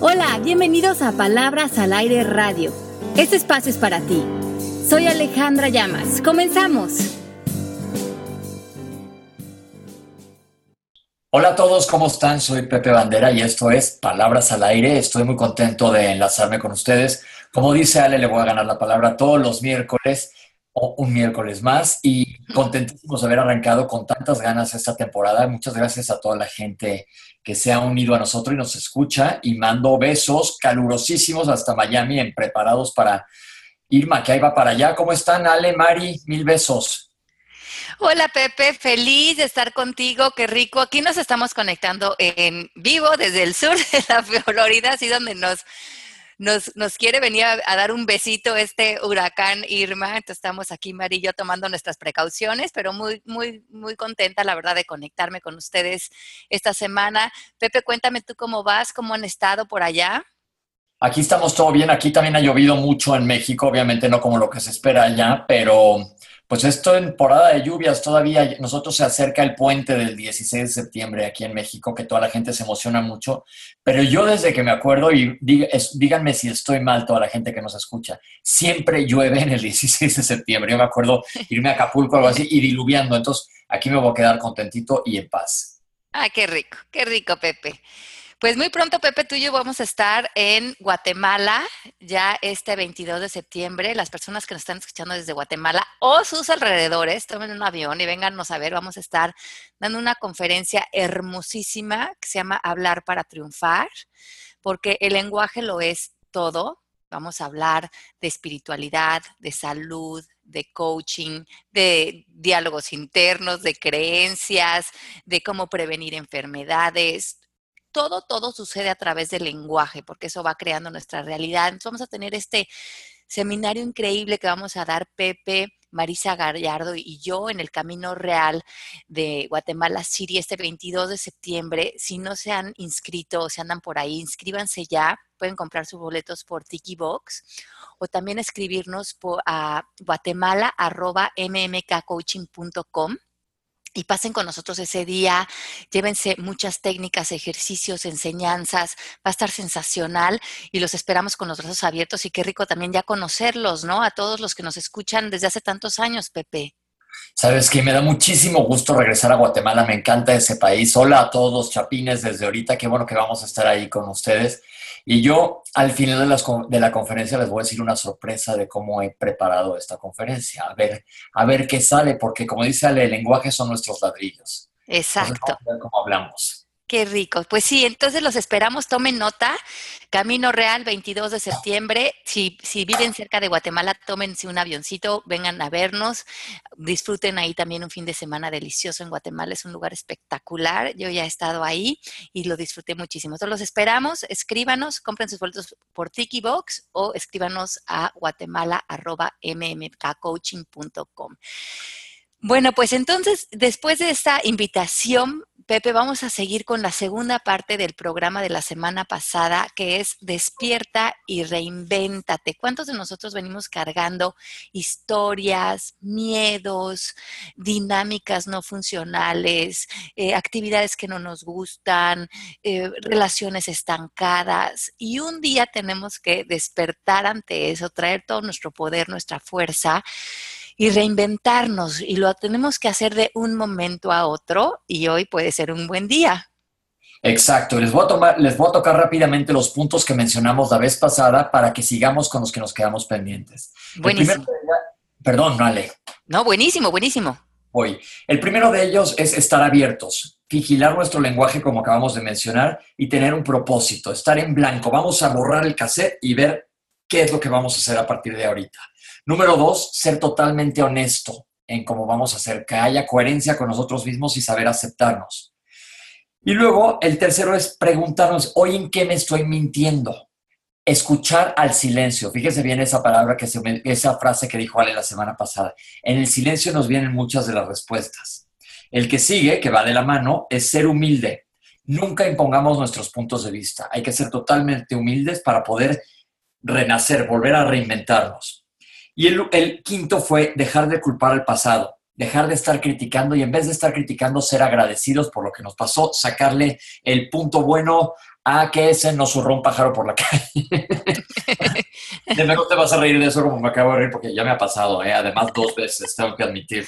Hola, bienvenidos a Palabras al Aire Radio. Este espacio es para ti. Soy Alejandra Llamas. Comenzamos. Hola a todos, ¿cómo están? Soy Pepe Bandera y esto es Palabras al Aire. Estoy muy contento de enlazarme con ustedes. Como dice Ale, le voy a ganar la palabra todos los miércoles un miércoles más y contentísimos de haber arrancado con tantas ganas esta temporada. Muchas gracias a toda la gente que se ha unido a nosotros y nos escucha y mando besos calurosísimos hasta Miami en preparados para Irma, que ahí va para allá. ¿Cómo están, Ale, Mari? Mil besos. Hola Pepe, feliz de estar contigo, qué rico. Aquí nos estamos conectando en vivo desde el sur de la Florida, así donde nos, nos, quiere venir a, dar un besito este huracán Irma. Entonces estamos aquí, Marillo, tomando nuestras precauciones, pero muy, muy, muy contenta, la verdad, de conectarme con ustedes esta semana. Pepe, cuéntame tú cómo vas, cómo han estado por allá. Aquí estamos todo bien, aquí también ha llovido mucho en México, obviamente no como lo que se espera allá, pero pues esto en temporada de lluvias todavía, nosotros se acerca el puente del 16 de septiembre aquí en México, que toda la gente se emociona mucho, pero yo desde que me acuerdo, y díganme si estoy mal toda la gente que nos escucha, siempre llueve en el 16 de septiembre. Yo me acuerdo irme a Acapulco o algo así y diluviando, entonces aquí me voy a quedar contentito y en paz. Ah, qué rico, qué rico, Pepe. Pues muy pronto, Pepe, tú y yo vamos a estar en Guatemala ya este 22 de septiembre. Las personas que nos están escuchando desde Guatemala o sus alrededores, tomen un avión y véngannos a ver. Vamos a estar dando una conferencia hermosísima que se llama Hablar para Triunfar, porque el lenguaje lo es todo. Vamos a hablar de espiritualidad, de salud, de coaching, de diálogos internos, de creencias, de cómo prevenir enfermedades todo, todo sucede a través del lenguaje, porque eso va creando nuestra realidad. Entonces vamos a tener este seminario increíble que vamos a dar Pepe, Marisa Gallardo y yo en el Camino Real de Guatemala City este 22 de septiembre. Si no se han inscrito o se andan por ahí, inscríbanse ya. Pueden comprar sus boletos por Tiki Box o también escribirnos por, a guatemala.mmkcoaching.com y pasen con nosotros ese día, llévense muchas técnicas, ejercicios, enseñanzas, va a estar sensacional y los esperamos con los brazos abiertos y qué rico también ya conocerlos, ¿no? A todos los que nos escuchan desde hace tantos años, Pepe. Sabes que me da muchísimo gusto regresar a Guatemala, me encanta ese país. Hola a todos, chapines, desde ahorita, qué bueno que vamos a estar ahí con ustedes. Y yo al final de, las, de, la conferencia les voy a decir una sorpresa de cómo he preparado esta conferencia, a ver, a ver qué sale, porque como dice Ale, el lenguaje son nuestros ladrillos. Exacto. a ver cómo hablamos. Qué rico. Pues sí, entonces los esperamos, tomen nota. Camino Real, 22 de septiembre. Si, si viven cerca de Guatemala, tómense un avioncito, vengan a vernos. Disfruten ahí también un fin de semana delicioso en Guatemala. Es un lugar espectacular. Yo ya he estado ahí y lo disfruté muchísimo. Entonces los esperamos. Escríbanos, compren sus boletos por Tiki Box o escríbanos a guatemala.mmkcoaching.com. Bueno, pues entonces, después de esta invitación, Pepe, vamos a seguir con la segunda parte del programa de la semana pasada, que es Despierta y reinvéntate. ¿Cuántos de nosotros venimos cargando historias, miedos, dinámicas no funcionales, eh, actividades que no nos gustan, eh, relaciones estancadas? Y un día tenemos que despertar ante eso, traer todo nuestro poder, nuestra fuerza y reinventarnos y lo tenemos que hacer de un momento a otro y hoy puede ser un buen día. Exacto, les voy a, tomar, les voy a tocar rápidamente los puntos que mencionamos la vez pasada para que sigamos con los que nos quedamos pendientes. Buenísimo. perdón, Ale. No, buenísimo, buenísimo. Hoy. El primero de ellos es estar abiertos, vigilar nuestro lenguaje como acabamos de mencionar y tener un propósito, estar en blanco. Vamos a borrar el cassette y ver qué es lo que vamos a hacer a partir de ahorita. Número dos, ser totalmente honesto en cómo vamos a hacer, que haya coherencia con nosotros mismos y saber aceptarnos. Y luego, el tercero es preguntarnos, ¿hoy en qué me estoy mintiendo? Escuchar al silencio. Fíjese bien esa palabra, que esa frase que dijo Ale la semana pasada. En el silencio nos vienen muchas de las respuestas. El que sigue, que va de la mano, es ser humilde. Nunca impongamos nuestros puntos de vista. Hay que ser totalmente humildes para poder renacer, volver a reinventarnos. Y el, quinto fue dejar de culpar al pasado, dejar de estar criticando y en vez de estar criticando, ser agradecidos por lo que nos pasó, sacarle el punto bueno ah, que ese no zurró un pájaro por la calle. de menos te vas a reír de eso como me acabo de reír porque ya me ha pasado, ¿eh? además dos veces, tengo que admitir.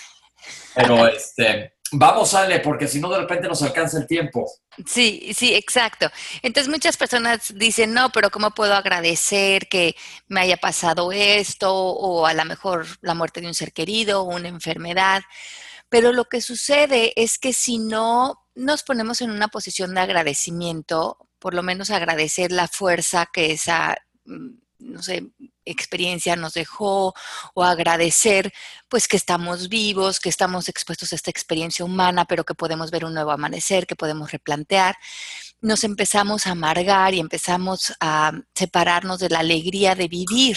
Pero este, vamos, Ale, porque si no de repente nos alcanza el tiempo. Sí, sí, exacto. Entonces muchas personas dicen, no, pero ¿cómo puedo agradecer que me haya pasado esto o a lo mejor la muerte de un ser querido o una enfermedad? Pero lo que sucede es que si no nos ponemos en una posición de agradecimiento, por lo menos agradecer la fuerza que esa, mm, no sé, experiencia nos dejó o agradecer pues que estamos vivos, que estamos expuestos a esta experiencia humana, pero que podemos ver un nuevo amanecer, que podemos replantear, nos empezamos a amargar y empezamos a separarnos de la alegría de vivir.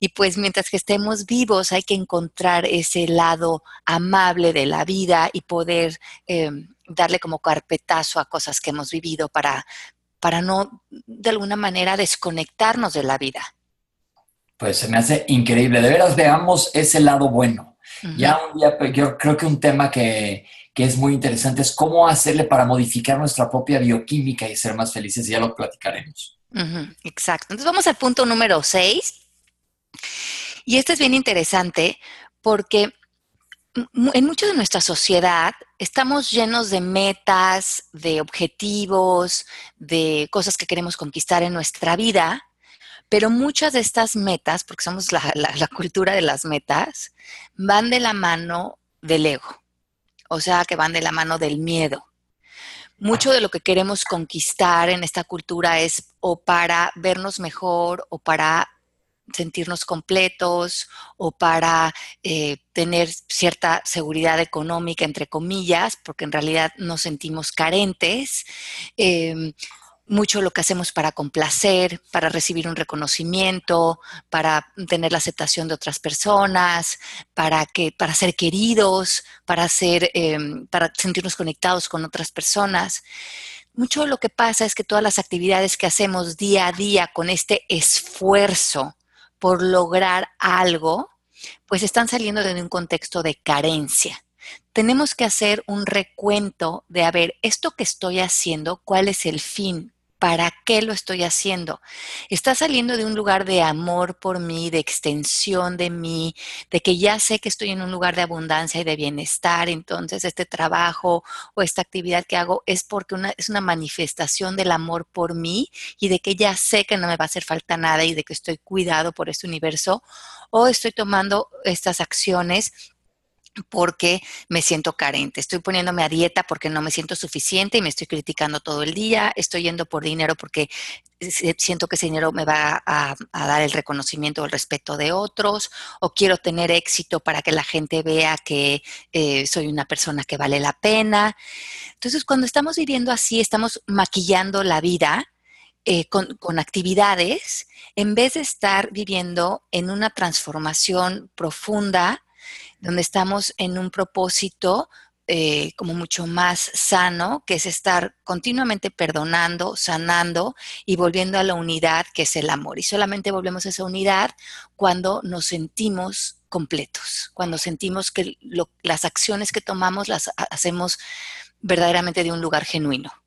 Y pues mientras que estemos vivos hay que encontrar ese lado amable de la vida y poder eh, darle como carpetazo a cosas que hemos vivido para, para no de alguna manera desconectarnos de la vida. Pues se me hace increíble. De veras veamos ese lado bueno. Ya un día, pues, yo creo que un tema que, que, es muy interesante es cómo hacerle para modificar nuestra propia bioquímica y ser más felices. Ya lo platicaremos. Exacto. Entonces vamos al punto número 6. Y este es bien interesante porque en mucho de nuestra sociedad estamos llenos de metas, de objetivos, de cosas que queremos conquistar en nuestra vida, pero muchas de estas metas, porque somos la, cultura de las metas, van de la mano del ego, o sea, que van de la mano del miedo. Mucho de lo que queremos conquistar en esta cultura es o para vernos mejor o para sentirnos completos o para eh, tener cierta seguridad económica, entre comillas, porque en realidad nos sentimos carentes. Em, mucho lo que hacemos para complacer, para recibir un reconocimiento, para tener la aceptación de otras personas, para que, para ser queridos, para ser, em, para sentirnos conectados con otras personas. Mucho lo que pasa es que todas las actividades que hacemos día a día con este esfuerzo por lograr algo, pues están saliendo de un contexto de carencia. Tenemos que hacer un recuento de, a ver, esto que estoy haciendo, ¿cuál es el fin? ¿Para qué lo estoy haciendo? Está saliendo de un lugar de amor por mí, de extensión de mí, de que ya sé que estoy en un lugar de abundancia y de bienestar. Entonces, este trabajo o esta actividad que hago es porque es una manifestación del amor por mí y de que ya sé que no me va a hacer falta nada y de que estoy cuidado por este universo. O estoy tomando estas acciones porque me siento carente. Estoy poniéndome a dieta porque no me siento suficiente y me estoy criticando todo el día. Estoy yendo por dinero porque siento que ese dinero me va a, dar el reconocimiento o el respeto de otros. O quiero tener éxito para que la gente vea que eh, soy una persona que vale la pena. Entonces, cuando estamos viviendo así, estamos maquillando la vida. Eh, con, con actividades, en vez de estar viviendo en una transformación profunda, donde estamos en un propósito eh, como mucho más sano, que es estar continuamente perdonando, sanando y volviendo a la unidad que es el amor. Y solamente volvemos a esa unidad cuando nos sentimos completos, cuando sentimos que las acciones que tomamos las hacemos verdaderamente de un lugar genuino.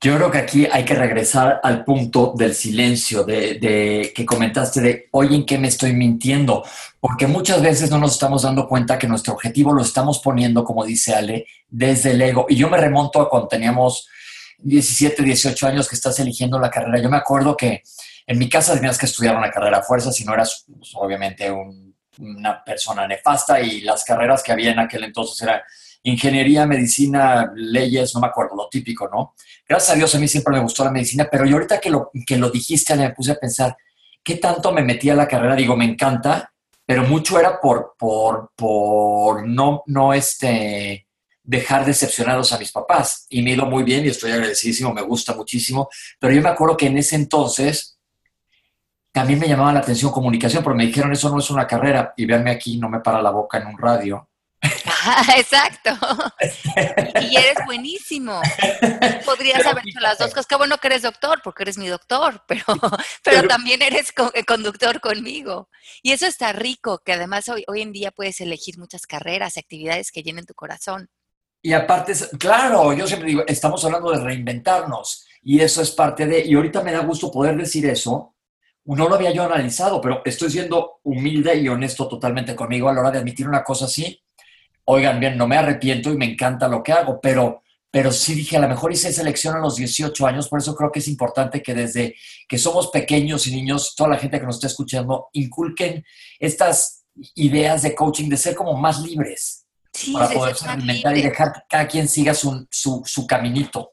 Yo creo que aquí hay que regresar al punto del silencio, de, que comentaste de, oye, ¿en qué me estoy mintiendo? Porque muchas veces no nos estamos dando cuenta que nuestro objetivo lo estamos poniendo, como dice Ale, desde el ego. Y yo me remonto a cuando teníamos 17, 18 años que estás eligiendo la carrera. Yo me acuerdo que en mi casa tenías que estudiar una carrera a fuerza, si no eras pues, obviamente una persona nefasta y las carreras que había en aquel entonces eran ingeniería, medicina, leyes, no me acuerdo, lo típico, ¿no? Gracias a Dios a mí siempre me gustó la medicina, pero yo ahorita que lo, que lo dijiste, me puse a pensar, ¿qué tanto me metí a la carrera? Digo, me encanta, pero mucho era por, por, por no, no este, dejar decepcionados a mis papás. Y me he ido muy bien y estoy agradecidísimo, me gusta muchísimo, pero yo me acuerdo que en ese entonces también me llamaba la atención comunicación, pero me dijeron, eso no es una carrera, y verme aquí, no me para la boca en un radio. exacto. y eres buenísimo. Podrías haber hecho las dos cosas. Qué bueno que eres doctor, porque eres mi doctor, pero, pero, también eres eh, conductor conmigo. Y eso está rico, que además hoy, hoy en día puedes elegir muchas carreras y actividades que llenen tu corazón. Y aparte, claro, yo siempre digo, estamos hablando de reinventarnos. Y eso es parte de, y ahorita me da gusto poder decir eso. No lo había yo analizado, pero estoy siendo humilde y honesto totalmente conmigo a la hora de admitir una cosa así. Oigan, bien, no me arrepiento y me encanta lo que hago, pero pero sí dije, a lo mejor hice selección a los 18 años, por eso creo que es importante que desde que somos pequeños y niños, toda la gente que nos está escuchando, inculquen estas ideas de coaching, de ser como más libres, para poder alimentar y dejar que cada quien siga su, su, su caminito.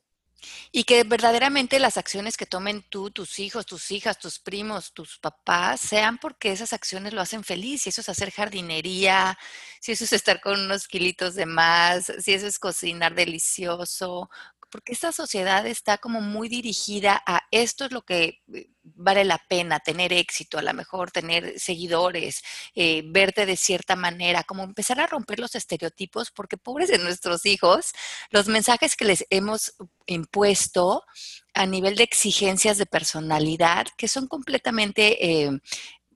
Y que verdaderamente las acciones que tomen tú, tus hijos, tus hijas, tus primos, tus papás, sean porque esas acciones lo hacen feliz. Si eso es hacer jardinería, si eso es estar con unos kilitos de más, si eso es cocinar delicioso, porque esta sociedad está como muy dirigida a esto es lo que eh, vale la pena, tener éxito, a lo mejor tener seguidores, eh, verte de cierta manera, como empezar a romper los estereotipos, porque pobres de nuestros hijos, los mensajes que les hemos impuesto a nivel de exigencias de personalidad, que son completamente... Eh,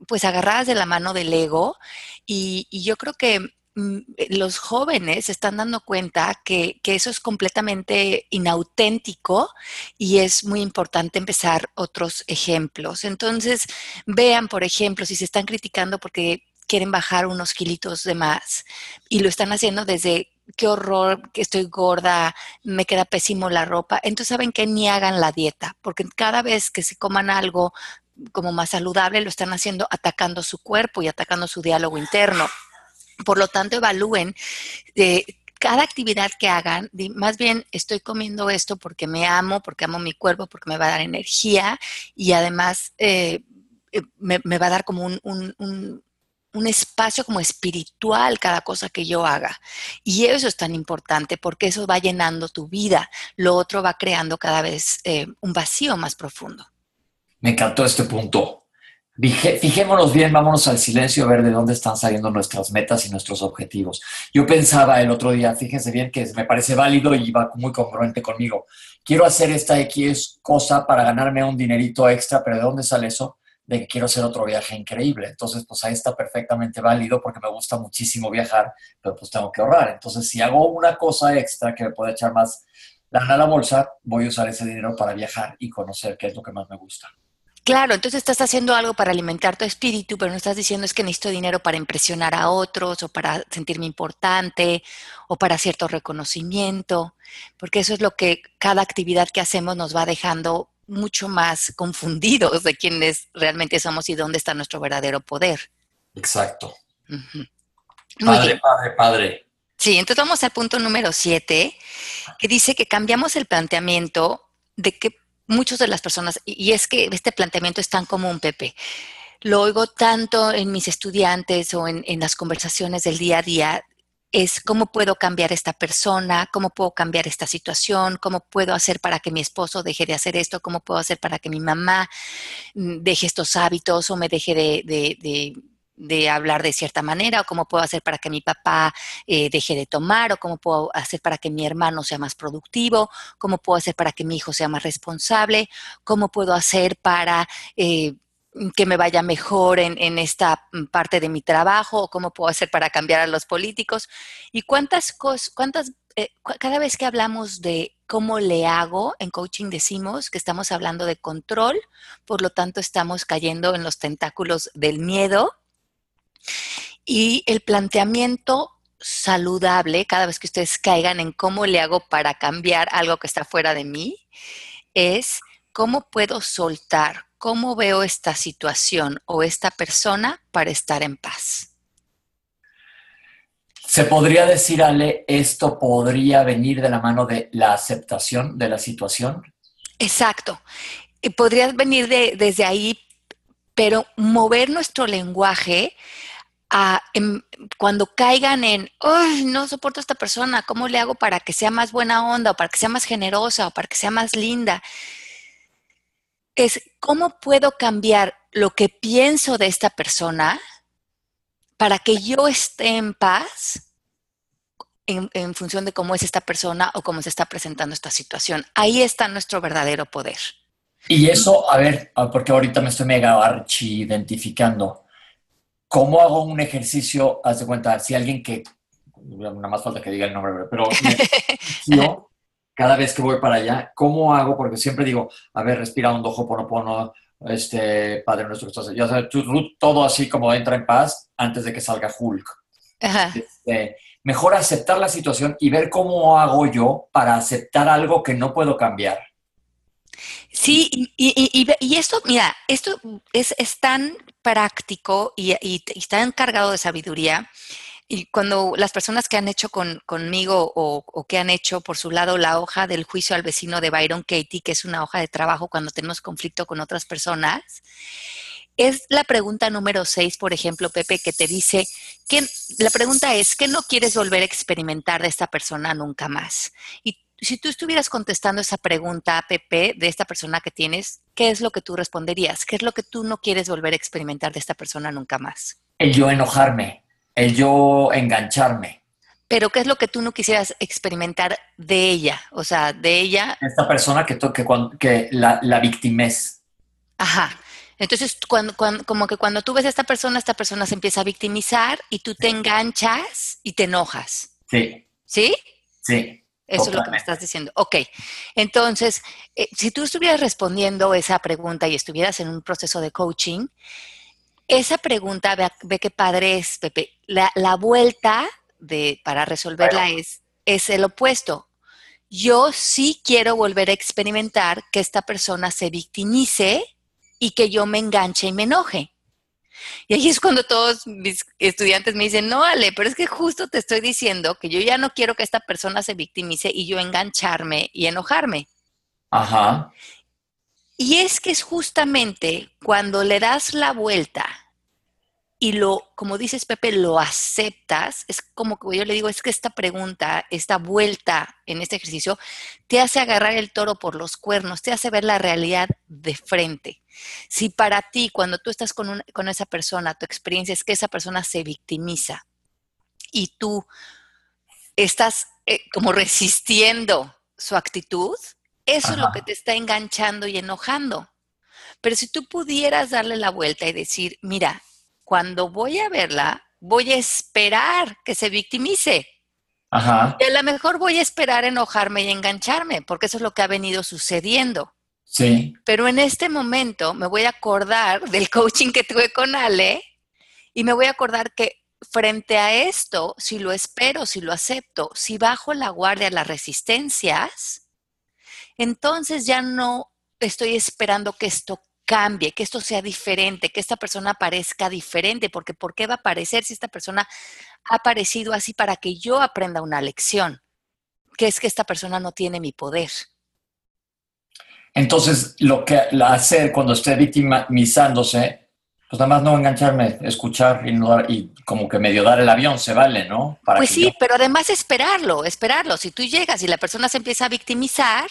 pues agarradas de la mano del ego y, y yo creo que los jóvenes se están dando cuenta que, eso es completamente inauténtico y es muy importante empezar otros ejemplos. Entonces, vean, por ejemplo, si se están criticando porque quieren bajar unos kilitos de más y lo están haciendo desde qué horror, que estoy gorda, me queda pésimo la ropa. Entonces saben que ni hagan la dieta, porque cada vez que se coman algo como más saludable, lo están haciendo atacando su cuerpo y atacando su diálogo interno. Por lo tanto, evalúen de cada actividad que hagan, más bien estoy comiendo esto porque me amo, porque amo mi cuerpo, porque me va a dar energía y además eh, eh, me, va a dar como un, espacio como espiritual cada cosa que yo haga. Y eso es tan importante porque eso va llenando tu vida. Lo otro va creando cada vez eh, un vacío más profundo. Me encantó este punto. Fijémonos bien, vámonos al silencio a ver de dónde están saliendo nuestras metas y nuestros objetivos. Yo pensaba el otro día, fíjense bien que me parece válido y va muy congruente conmigo. Quiero hacer esta X cosa para ganarme un dinerito extra, pero ¿de dónde sale eso? De que quiero hacer otro viaje increíble. Entonces, pues ahí está perfectamente válido porque me gusta muchísimo viajar, pero pues tengo que ahorrar. Entonces, si hago una cosa extra que me puede echar más lana a la bolsa, voy a usar ese dinero para viajar y conocer qué es lo que más me gusta. Claro, entonces estás haciendo algo para alimentar tu espíritu, pero no estás diciendo es que necesito dinero para impresionar a otros o para sentirme importante o para cierto reconocimiento, porque eso es lo que cada actividad que hacemos nos va dejando mucho más confundidos de quiénes realmente somos y dónde está nuestro verdadero poder. Exacto. padre, padre, padre. Sí, entonces vamos al punto número siete, que dice que cambiamos el planteamiento de que muchas de las personas, y es que este planteamiento es tan común, Pepe, lo oigo tanto en mis estudiantes o en, las conversaciones del día a día, es cómo puedo cambiar esta persona, cómo puedo cambiar esta situación, cómo puedo hacer para que mi esposo deje de hacer esto, cómo puedo hacer para que mi mamá mm, deje estos hábitos o me deje de de hablar de cierta manera, o cómo puedo hacer para que mi papá eh, deje de tomar, o cómo puedo hacer para que mi hermano sea más productivo, cómo puedo hacer para que mi hijo sea más responsable, cómo puedo hacer para eh, que me vaya mejor en, esta parte de mi trabajo, o cómo puedo hacer para cambiar a los políticos. Y cuántas cosas, cuántas, eh, cada vez que hablamos de cómo le hago, en coaching decimos que estamos hablando de control, por lo tanto estamos cayendo en los tentáculos del miedo y el planteamiento saludable, cada vez que ustedes caigan en cómo le hago para cambiar algo que está fuera de mí, es cómo puedo soltar, cómo veo esta situación o esta persona para estar en paz. Se podría decir, Ale, esto podría venir de la mano de la aceptación de la situación. Exacto. Y podría venir de, desde ahí, pero mover nuestro lenguaje cuando caigan en, no soporto a esta persona, ¿cómo le hago para que sea más buena onda o para que sea más generosa o para que sea más linda? Es cómo puedo cambiar lo que pienso de esta persona para que yo esté en paz en, en, función de cómo es esta persona o cómo se está presentando esta situación. Ahí está nuestro verdadero poder. Y eso, a ver, porque ahorita me estoy mega archi identificando. ¿Cómo hago un ejercicio? Haz de cuenta, si alguien que, nada más falta que diga el nombre, pero yo cada vez que voy para allá, ¿cómo hago? Porque siempre digo, a ver, respira un dojo, pono, este, Padre nuestro que ya sabes, todo así como entra en paz antes de que salga Hulk. Este, mejor aceptar la situación y ver cómo hago yo para aceptar algo que no puedo cambiar. Sí, y, esto, mira, esto es, tan práctico y, y, tan cargado de sabiduría y cuando las personas que han hecho conmigo o, que han hecho por su lado la hoja del juicio al vecino de Byron Katie, que es una hoja de trabajo cuando tenemos conflicto con otras personas, es la pregunta número seis, por ejemplo, Pepe, que te dice, que, la pregunta es, ¿qué no quieres volver a experimentar de esta persona nunca más? Y si tú estuvieras contestando esa pregunta, Pepe, de esta persona que tienes, ¿qué es lo que tú responderías? ¿Qué es lo que tú no quieres volver a experimentar de esta persona nunca más? El yo enojarme el yo engancharme. Pero ¿qué es lo que tú no quisieras experimentar de ella? O sea, de ella... Esta persona que, que, que la, la victimez. Ajá. Entonces, cuando, como que cuando tú ves a esta persona, esta persona se empieza a victimizar y tú te enganchas y te enojas. Sí. ¿Sí? Sí. Eso es lo que me estás diciendo. Ok. Entonces, eh, si tú estuvieras respondiendo esa pregunta y estuvieras en un proceso de coaching, esa pregunta, ve, qué padre es, Pepe. La, vuelta de, para resolverla es, es el opuesto. Yo sí quiero volver a experimentar que esta persona se victimice y que yo me enganche y me enoje. Y ahí es cuando todos mis estudiantes me dicen, no, Ale, pero es que justo te estoy diciendo que yo ya no quiero que esta persona se victimice y yo engancharme y enojarme. Ajá. Y es que es justamente cuando le das la vuelta y lo, como dices Pepe, lo aceptas, es como que yo le digo, es que esta pregunta, esta vuelta en este ejercicio, te hace agarrar el toro por los cuernos, te hace ver la realidad de frente. Si para ti, cuando tú estás con, con esa persona, tu experiencia es que esa persona se victimiza y tú estás eh, como resistiendo su actitud, eso es lo que te está enganchando y enojando. Pero si tú pudieras darle la vuelta y decir, mira, cuando voy a verla, voy a esperar que se victimice. Ajá. Y a lo mejor voy a esperar enojarme y engancharme, porque eso es lo que ha venido sucediendo. Sí. Pero en este momento me voy a acordar del coaching que tuve con Ale y me voy a acordar que frente a esto, si lo espero, si lo acepto, si bajo la guardia las resistencias, entonces ya no estoy esperando que esto cambie, que esto sea diferente, que esta persona parezca diferente, porque ¿por qué va a aparecer si esta persona ha aparecido así para que yo aprenda una lección? Que es que esta persona no tiene mi poder. Entonces, lo que hacer cuando esté victimizándose, pues nada más no engancharme, escuchar y, no y como que medio dar el avión, se vale, ¿no? pues sí, pero además esperarlo, esperarlo. Si tú llegas y la persona se empieza a victimizar,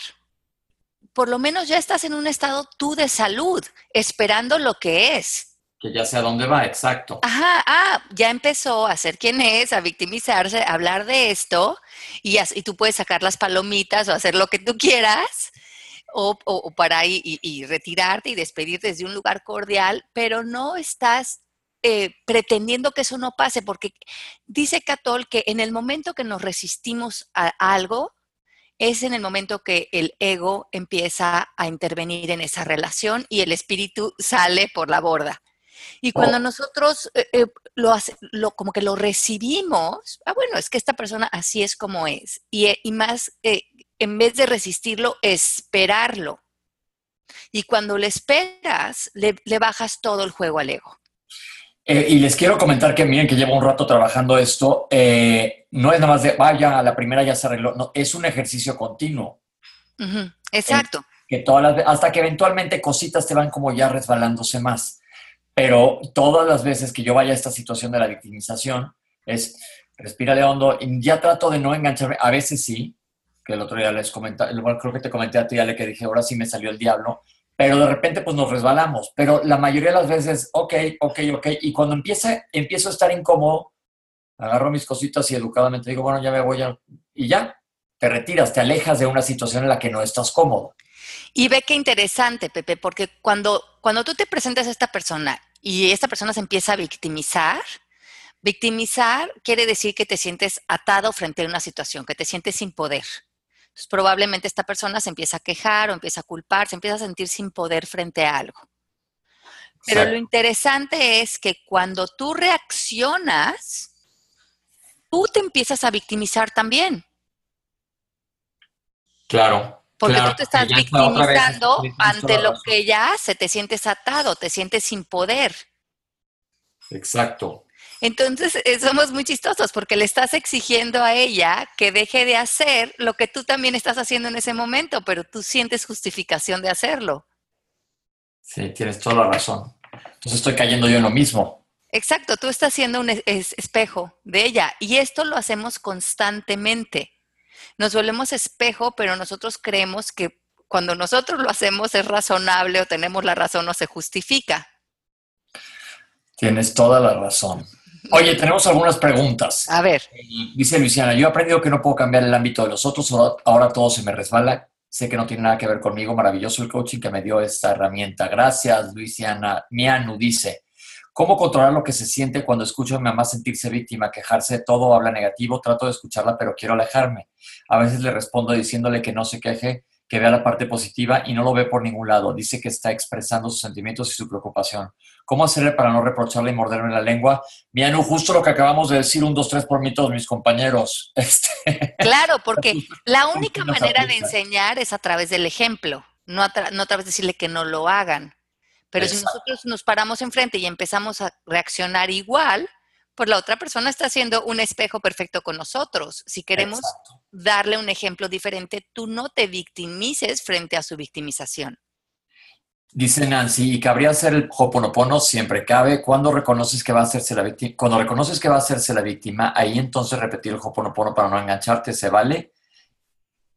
por lo menos ya estás en un estado tú de salud, esperando lo que es. Que ya sé a dónde va, exacto. Ajá, ah, ya empezó a ser quien es, a victimizarse, a hablar de esto, y, y tú puedes sacar las palomitas o hacer lo que tú quieras, o, o, para ir y, retirarte y despedirte desde un lugar cordial, pero no estás eh, pretendiendo que eso no pase, porque dice Catol que en el momento que nos resistimos a algo, es en el momento que el ego empieza a intervenir en esa relación y el espíritu sale por la borda. Y cuando oh. nosotros eh, eh, lo, lo, como que lo recibimos, ah, bueno, es que esta persona así es como es. Y, eh, y más, en vez de resistirlo, esperarlo. Y cuando le esperas, le, le bajas todo el juego al ego. Eh, y les quiero comentar que miren que llevo un rato trabajando esto. Eh, no es nada más de, vaya, a la primera ya se arregló. No, es un ejercicio continuo. Exacto. que todas las, hasta que eventualmente cositas te van como ya resbalándose más. Pero todas las veces que yo vaya a esta situación de la victimización, es respírale hondo. Y ya trato de no engancharme. A veces sí, que el otro día les comenté, creo que te comenté a ti, Ale, que dije, ahora sí me salió el diablo pero de repente pues nos resbalamos. Pero la mayoría de las veces, ok, ok, ok. Y cuando empieza, empiezo a estar incómodo, agarro mis cositas y educadamente digo, bueno, ya me voy a... Y ya, te retiras, te alejas de una situación en la que no estás cómodo. Y ve qué interesante, Pepe, porque cuando, cuando tú te presentas a esta persona y esta persona se empieza a victimizar, victimizar quiere decir que te sientes atado frente a una situación, que te sientes sin poder. Probablemente esta persona se empieza a quejar o empieza a culpar, se empieza a sentir sin poder frente a algo. Pero lo interesante es que cuando tú reaccionas, tú te empiezas a victimizar también. Claro. Porque tú te estás victimizando ante lo que ella hace, te sientes atado, te sientes sin poder. Exacto. Entonces eh, somos muy chistosos porque le estás exigiendo a ella que deje de hacer lo que tú también estás haciendo en ese momento, pero tú sientes justificación de hacerlo. Sí, tienes toda la razón. Entonces estoy cayendo yo en lo mismo. Exacto, tú estás siendo un espejo de ella y esto lo hacemos constantemente. Nos volvemos espejo, pero nosotros creemos que cuando nosotros lo hacemos es razonable o tenemos la razón o se justifica. Tienes toda la razón. Oye, tenemos algunas preguntas. A ver. Dice Luciana, yo he aprendido que no puedo cambiar el ámbito de los otros, ahora todo se me resbala. Sé que no tiene nada que ver conmigo. Maravilloso el coaching que me dio esta herramienta. Gracias, Luciana. Mianu dice, ¿cómo controlar lo que se siente cuando escucho a mi mamá sentirse víctima, quejarse de todo, habla negativo? Trato de escucharla, pero quiero alejarme. A veces le respondo diciéndole que no se queje, que vea la parte positiva y no lo ve por ningún lado. Dice que está expresando sus sentimientos y su preocupación. ¿Cómo hacerle para no reprocharle y morderme la lengua? Mianu, justo lo que acabamos de decir, un, dos, tres por mí, todos mis compañeros. Este, claro, porque la única manera de enseñar es a través del ejemplo, no a, no a través de decirle que no lo hagan. Pero si nosotros nos paramos enfrente y empezamos a reaccionar igual, pues la otra persona está haciendo un espejo perfecto con nosotros. Si queremos darle un ejemplo diferente, tú no te victimices frente a su victimización. Dice Nancy, y cabría hacer el hoponopono siempre cabe. Cuando reconoces que va a hacerse la víctima, cuando reconoces que va a hacerse la víctima, ahí entonces repetir el hoponopono para no engancharte, ¿se vale?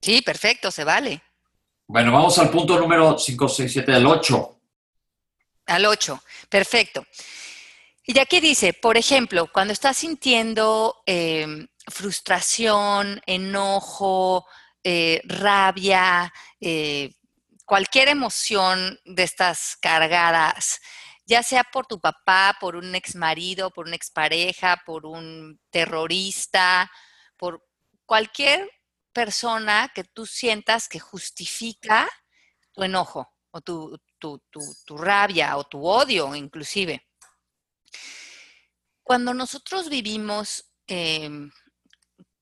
Sí, perfecto, se vale. Bueno, vamos al punto número 5, 6, 7 del 8. Al 8, perfecto. Y aquí dice, por ejemplo, cuando estás sintiendo em, frustración, enojo, eh, rabia, eh, cualquier emoción de estas cargadas, ya sea por tu papá, por un ex marido, por una expareja, por un terrorista, por cualquier persona que tú sientas que justifica tu enojo o tu, tu rabia o tu odio inclusive. Cuando nosotros vivimos em,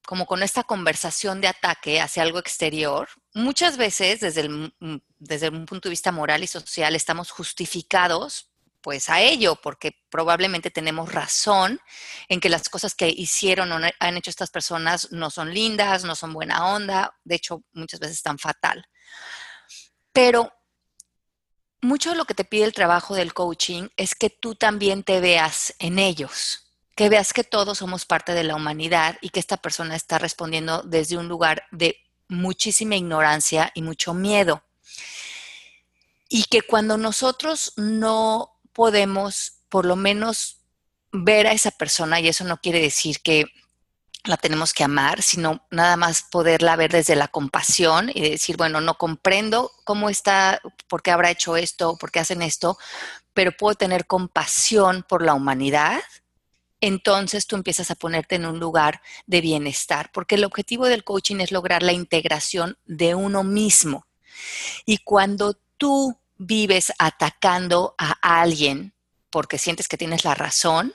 como con esta conversación de ataque hacia algo exterior, muchas veces desde, el, desde un punto de vista moral y social estamos justificados pues a ello, porque probablemente tenemos razón en que las cosas que hicieron o han hecho estas personas no son lindas, no son buena onda, de hecho muchas veces están fatal. Pero mucho de lo que te pide el trabajo del coaching es que tú también te veas en ellos, que veas que todos somos parte de la humanidad y que esta persona está respondiendo desde un lugar de muchísima ignorancia y mucho miedo. Y que cuando nosotros no podemos por lo menos ver a esa persona, y eso no quiere decir que la tenemos que amar, sino nada más poderla ver desde la compasión y decir, bueno, no comprendo cómo está, por qué habrá hecho esto, por qué hacen esto, pero puedo tener compasión por la humanidad, entonces tú empiezas a ponerte en un lugar de bienestar, porque el objetivo del coaching es lograr la integración de uno mismo. Y cuando tú vives atacando a alguien porque sientes que tienes la razón,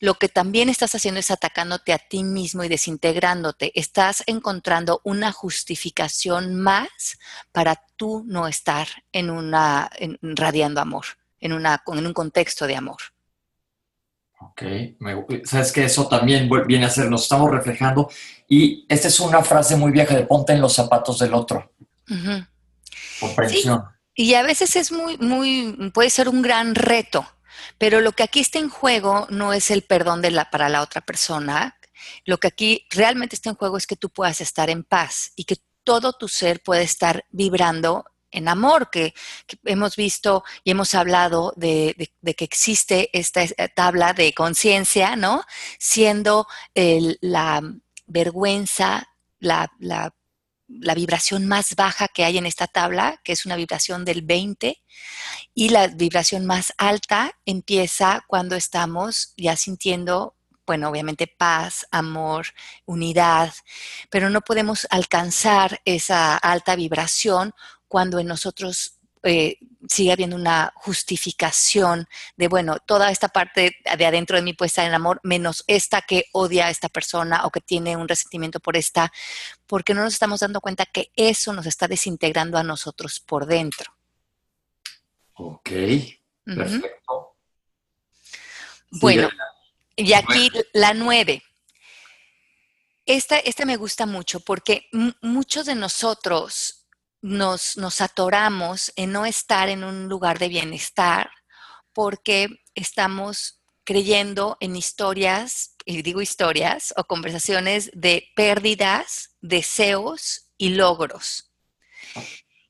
lo que también estás haciendo es atacándote a ti mismo y desintegrándote. Estás encontrando una justificación más para tú no estar en una, radiando amor, en, una, en un contexto de amor. Ok, sabes que eso también viene a ser, nos estamos reflejando y esta es una frase muy vieja de ponte en los zapatos del otro. Comprensión. Y a veces es muy, muy, puede ser un gran reto pero lo que aquí está en juego no es el perdón de la, para la otra persona. Lo que aquí realmente está en juego es que tú puedas estar en paz y que todo tu ser puede estar vibrando en amor, que, hemos visto y hemos hablado de, que existe esta tabla de conciencia, ¿no? Siendo la vergüenza, la, la, la vibración más baja que hay en esta tabla, que es una vibración del 20, y la vibración más alta empieza cuando estamos ya sintiendo bueno, obviamente paz, amor, unidad, pero no podemos alcanzar esa alta vibración cuando en nosotros eh, sigue habiendo una justificación de, bueno, toda esta parte de adentro de mí puede estar en amor, menos esta que odia a esta persona o que tiene un resentimiento por esta, porque no nos estamos dando cuenta que eso nos está desintegrando a nosotros por dentro. Ok, perfecto. Bueno, y aquí la nueve. Esta, esta me gusta mucho porque muchos de nosotros nos, nos atoramos en no estar en un lugar de bienestar porque estamos creyendo en historias, y digo historias, o conversaciones de pérdidas, deseos y logros.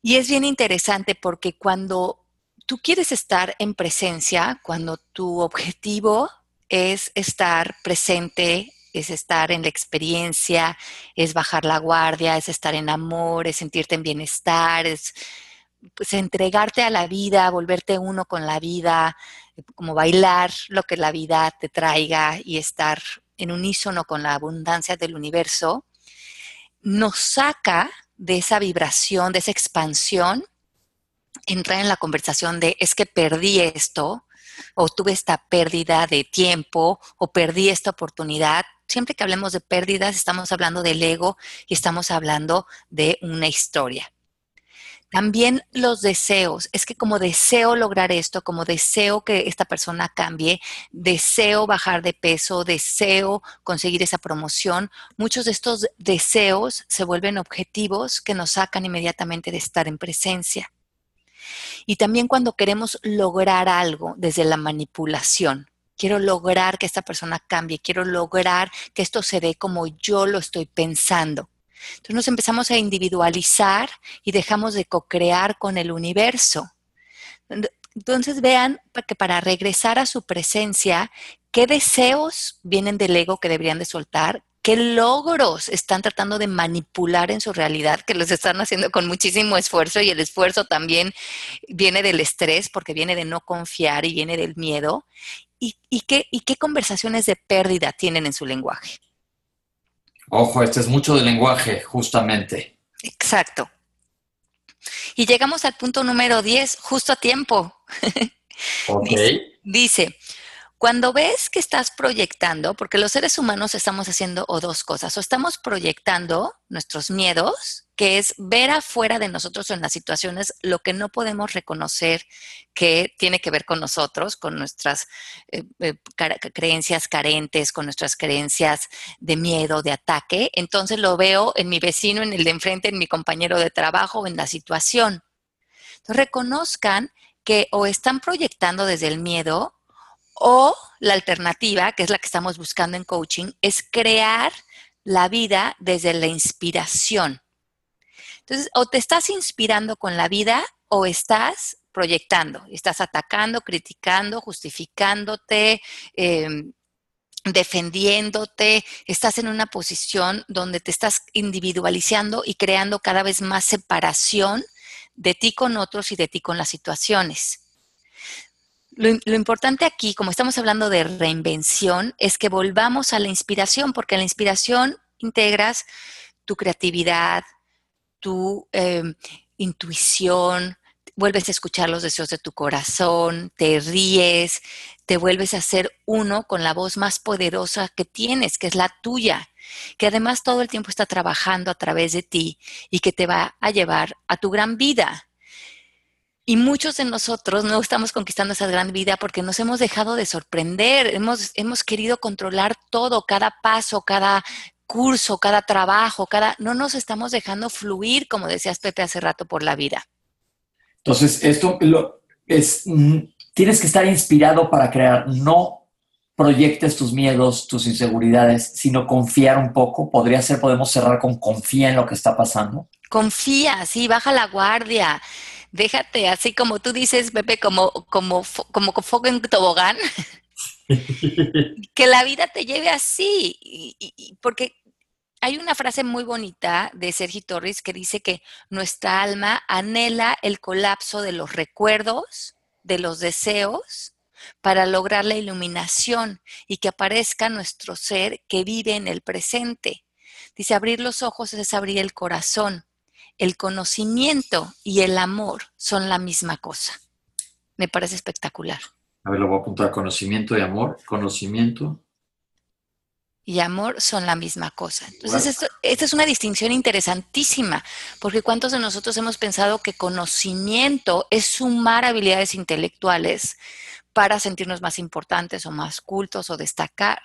Y es bien interesante porque cuando tú quieres estar en presencia, cuando tu objetivo es estar presente, es estar en la experiencia, es bajar la guardia, es estar en amor, es sentirte en bienestar, es pues, entregarte a la vida, volverte uno con la vida, como bailar lo que la vida te traiga y estar en unísono con la abundancia del universo, nos saca de esa vibración, de esa expansión, entrar en la conversación de es que perdí esto, o tuve esta pérdida de tiempo, o perdí esta oportunidad. Siempre que hablemos de pérdidas, estamos hablando del ego y estamos hablando de una historia. También los deseos. Es que como deseo lograr esto, como deseo que esta persona cambie, deseo bajar de peso, deseo conseguir esa promoción, muchos de estos deseos se vuelven objetivos que nos sacan inmediatamente de estar en presencia. Y también cuando queremos lograr algo desde la manipulación. Quiero lograr que esta persona cambie, quiero lograr que esto se dé como yo lo estoy pensando. Entonces nos empezamos a individualizar y dejamos de co-crear con el universo. Entonces vean que para regresar a su presencia, qué deseos vienen del ego que deberían de soltar, qué logros están tratando de manipular en su realidad, que los están haciendo con muchísimo esfuerzo y el esfuerzo también viene del estrés porque viene de no confiar y viene del miedo. ¿Y, qué, y qué conversaciones de pérdida tienen en su lenguaje? Ojo, este es mucho de lenguaje, justamente. Exacto. Y llegamos al punto número 10, justo a tiempo. Ok. dice, cuando ves que estás proyectando, porque los seres humanos estamos haciendo o dos cosas, o estamos proyectando nuestros miedos, que es ver afuera de nosotros en las situaciones lo que no podemos reconocer que tiene que ver con nosotros, con nuestras eh, eh, creencias carentes, con nuestras creencias de miedo, de ataque. Entonces lo veo en mi vecino, en el de enfrente, en mi compañero de trabajo, en la situación. Entonces reconozcan que o están proyectando desde el miedo o la alternativa, que es la que estamos buscando en coaching, es crear la vida desde la inspiración. Entonces, o te estás inspirando con la vida o estás proyectando, estás atacando, criticando, justificándote, em, defendiéndote, estás en una posición donde te estás individualizando y creando cada vez más separación de ti con otros y de ti con las situaciones. Lo, importante aquí, como estamos hablando de reinvención, es que volvamos a la inspiración, porque en la inspiración integras tu creatividad, tu em, intuición, vuelves a escuchar los deseos de tu corazón, te ríes, te vuelves a ser uno con la voz más poderosa que tienes, que es la tuya, que además todo el tiempo está trabajando a través de ti y que te va a llevar a tu gran vida. Y muchos de nosotros no estamos conquistando esa gran vida porque nos hemos dejado de sorprender, hemos, hemos querido controlar todo, cada paso, cada curso, cada trabajo, cada... No nos estamos dejando fluir, como decías Pepe hace rato, por la vida. Entonces, esto lo, es, mm, tienes que estar inspirado para crear, no proyectes tus miedos, tus inseguridades, sino confiar un poco. Podría ser, podemos cerrar con confía en lo que está pasando. Confía, sí, baja la guardia déjate así como tú dices, Pepe, como, como, como foco en tobogán, que la vida te lleve así, y, porque hay una frase muy bonita de Sergi Torres que dice que nuestra alma anhela el colapso de los recuerdos, de los deseos, para lograr la iluminación y que aparezca nuestro ser que vive en el presente. Dice, abrir los ojos es abrir el corazón. El conocimiento y el amor son la misma cosa. Me parece espectacular. A ver, lo voy a apuntar. Conocimiento y amor. Conocimiento. Y amor son la misma cosa. Entonces, esto, esta es una distinción interesantísima, porque ¿cuántos de nosotros hemos pensado que conocimiento es sumar habilidades intelectuales para sentirnos más importantes o más cultos o destacar?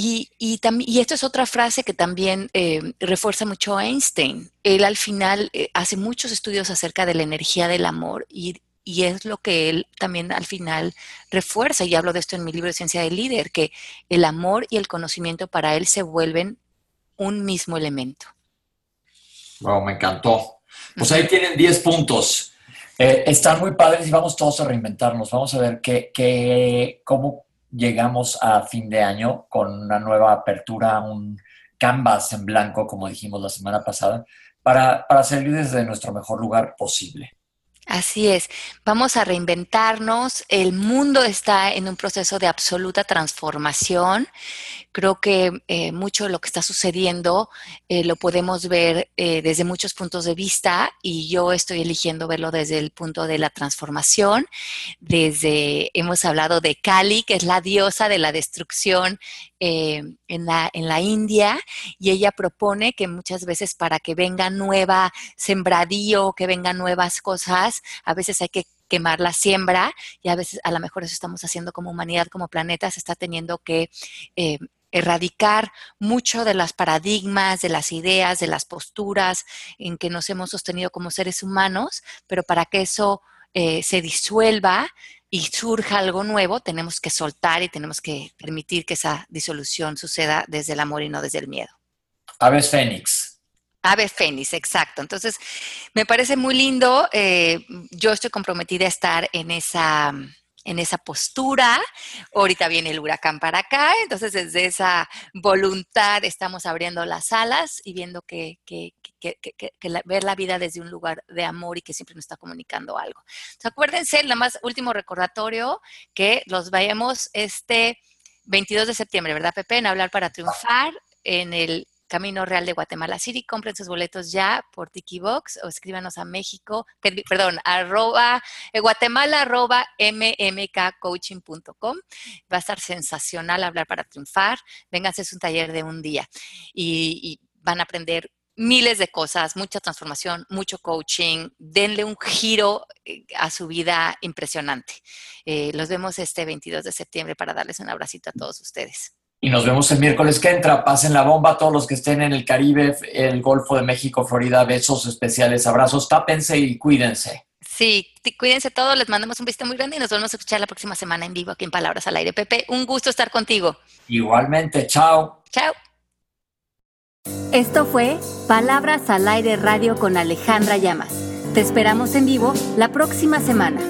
Y, y, y, esto es otra frase que también eh, refuerza mucho a Einstein. Él al final eh, hace muchos estudios acerca de la energía del amor y, y, es lo que él también al final refuerza, y hablo de esto en mi libro de Ciencia del Líder, que el amor y el conocimiento para él se vuelven un mismo elemento. Wow, me encantó. Pues ahí tienen 10 puntos. Eh, están muy padres y vamos todos a reinventarnos. Vamos a ver qué, qué, cómo llegamos a fin de año con una nueva apertura, un canvas en blanco, como dijimos la semana pasada, para, para salir desde nuestro mejor lugar posible. Así es, vamos a reinventarnos, el mundo está en un proceso de absoluta transformación, creo que eh, mucho de lo que está sucediendo eh, lo podemos ver eh, desde muchos puntos de vista y yo estoy eligiendo verlo desde el punto de la transformación, desde, hemos hablado de Kali, que es la diosa de la destrucción en, la, en la India, y ella propone que muchas veces para que venga nueva sembradío, que vengan nuevas cosas, a veces hay que quemar la siembra y a veces a lo mejor eso estamos haciendo como humanidad, como planeta, se está teniendo que eh, erradicar mucho de las paradigmas, de las ideas, de las posturas en que nos hemos sostenido como seres humanos, pero para que eso eh, se disuelva y surja algo nuevo, tenemos que soltar y tenemos que permitir que esa disolución suceda desde el amor y no desde el miedo. Aves Fénix. Ave Fénix, exacto. Entonces, me parece muy lindo. Eh, yo estoy comprometida a estar en esa, en esa postura. Ahorita viene el huracán para acá, entonces desde esa voluntad estamos abriendo las alas y viendo que, que, que, ver la vida desde un lugar de amor y que siempre nos está comunicando algo. Acuérdense, el más último recordatorio, que los vayamos este 22 de septiembre, ¿verdad, Pepe? En Hablar para Triunfar, en el Camino Real de Guatemala City. Compren sus boletos ya por Box o escríbanos a México, perdón, arroba, eh, guatemala arroba mmkcoaching.com. Va a estar sensacional hablar para triunfar. Vénganse, es un taller de un día y, van a aprender miles de cosas, mucha transformación, mucho coaching. Denle un giro eh, a su vida impresionante. Eh, los vemos este 22 de septiembre para darles un abracito a todos ustedes. Y nos vemos el miércoles que entra. Pasen la bomba a todos los que estén en el Caribe, el Golfo de México, Florida. Besos especiales, abrazos, tápense y cuídense. Sí, cuídense todos, les mandamos un besito muy grande y nos vemos a escuchar la próxima semana en vivo aquí en Palabras al Aire. Pepe, un gusto estar contigo. Igualmente, chao. Chao. Esto fue Palabras al Aire Radio con Alejandra Llamas. Te esperamos en vivo la próxima semana.